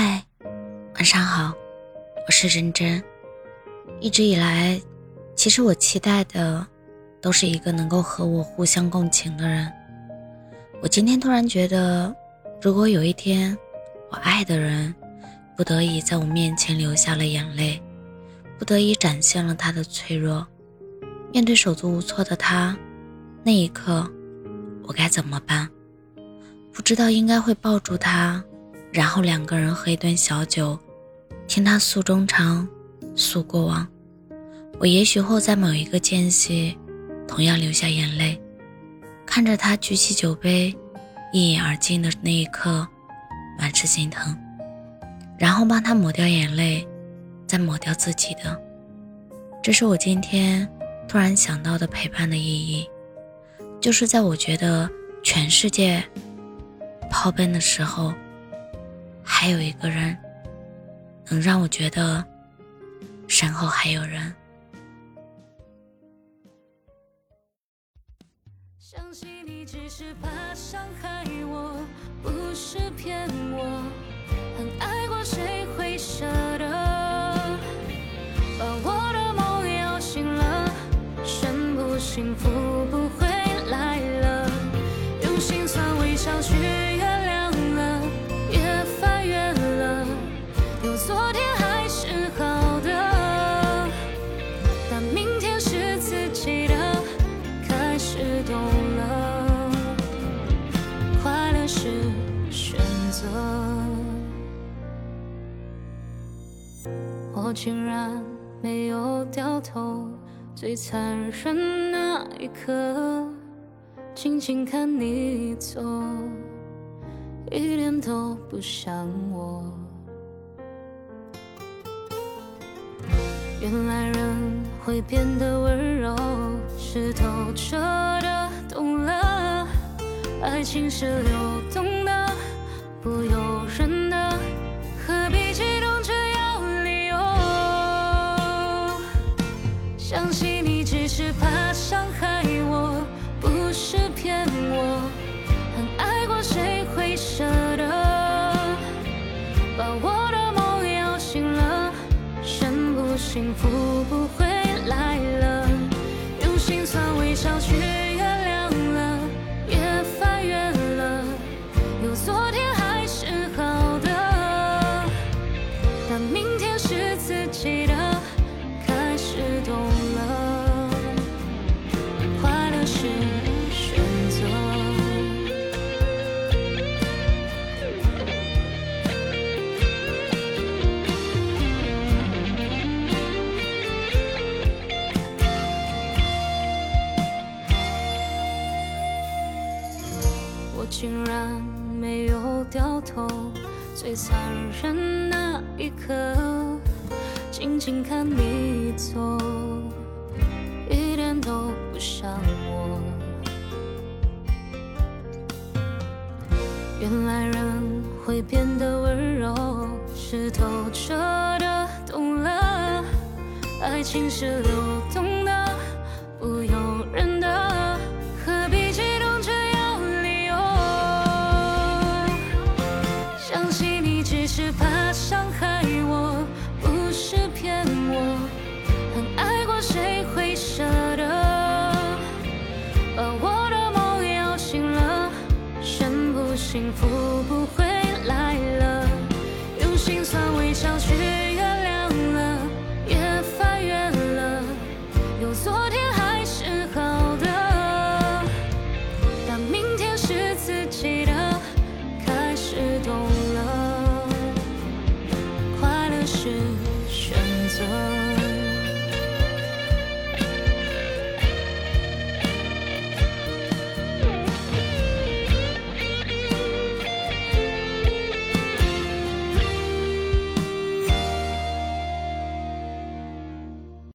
嗨，晚上好，我是真真。一直以来，其实我期待的都是一个能够和我互相共情的人。我今天突然觉得，如果有一天我爱的人不得已在我面前流下了眼泪，不得已展现了他的脆弱，面对手足无措的他，那一刻我该怎么办？不知道应该会抱住他。然后两个人喝一顿小酒，听他诉衷肠，诉过往。我也许会在某一个间隙，同样流下眼泪，看着他举起酒杯，一饮而尽的那一刻，满是心疼。然后帮他抹掉眼泪，再抹掉自己的。这是我今天突然想到的陪伴的意义，就是在我觉得全世界抛奔的时候。还有一个人，能让我觉得身后还有人。相信你只是怕伤害我，不是骗我。很爱过，谁会舍得把我的梦摇醒了？幸不幸福我竟然没有掉头，最残忍那一刻，静静看你走，一点都不像我。原来人会变得温柔，是透彻的懂了，爱情是流动的，不由人的。幸福不会来了，用心酸微笑去原谅了，也翻越了，有昨天还是好的，但明天是竟然没有掉头，最残忍那一刻，静静看你走，一点都不像我。原来人会变得温柔，是透彻的懂了，爱情是流动心酸微笑去